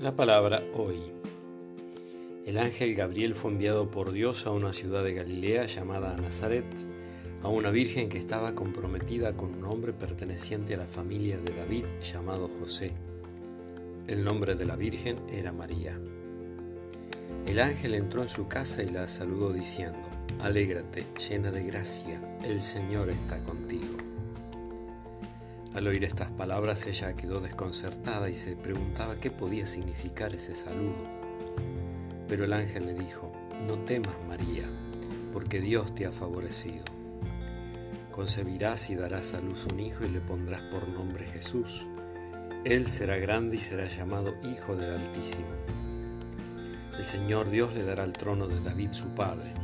La palabra hoy. El ángel Gabriel fue enviado por Dios a una ciudad de Galilea llamada Nazaret, a una virgen que estaba comprometida con un hombre perteneciente a la familia de David llamado José. El nombre de la virgen era María. El ángel entró en su casa y la saludó diciendo, Alégrate, llena de gracia, el Señor está contigo. Al oír estas palabras ella quedó desconcertada y se preguntaba qué podía significar ese saludo. Pero el ángel le dijo, no temas María, porque Dios te ha favorecido. Concebirás y darás a luz un hijo y le pondrás por nombre Jesús. Él será grande y será llamado Hijo del Altísimo. El Señor Dios le dará el trono de David su padre.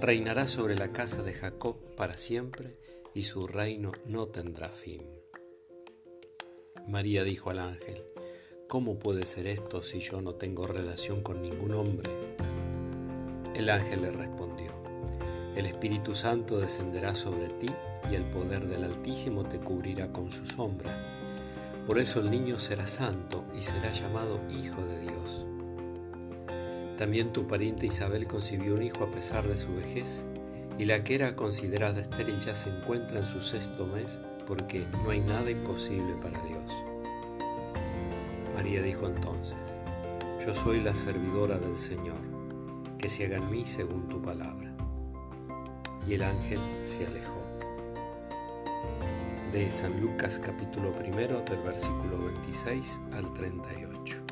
Reinará sobre la casa de Jacob para siempre y su reino no tendrá fin. María dijo al ángel, ¿cómo puede ser esto si yo no tengo relación con ningún hombre? El ángel le respondió, el Espíritu Santo descenderá sobre ti y el poder del Altísimo te cubrirá con su sombra. Por eso el niño será santo y será llamado Hijo de Dios. También tu pariente Isabel concibió un hijo a pesar de su vejez, y la que era considerada estéril ya se encuentra en su sexto mes porque no hay nada imposible para Dios. María dijo entonces, yo soy la servidora del Señor, que se haga en mí según tu palabra. Y el ángel se alejó. De San Lucas capítulo primero del versículo 26 al 38.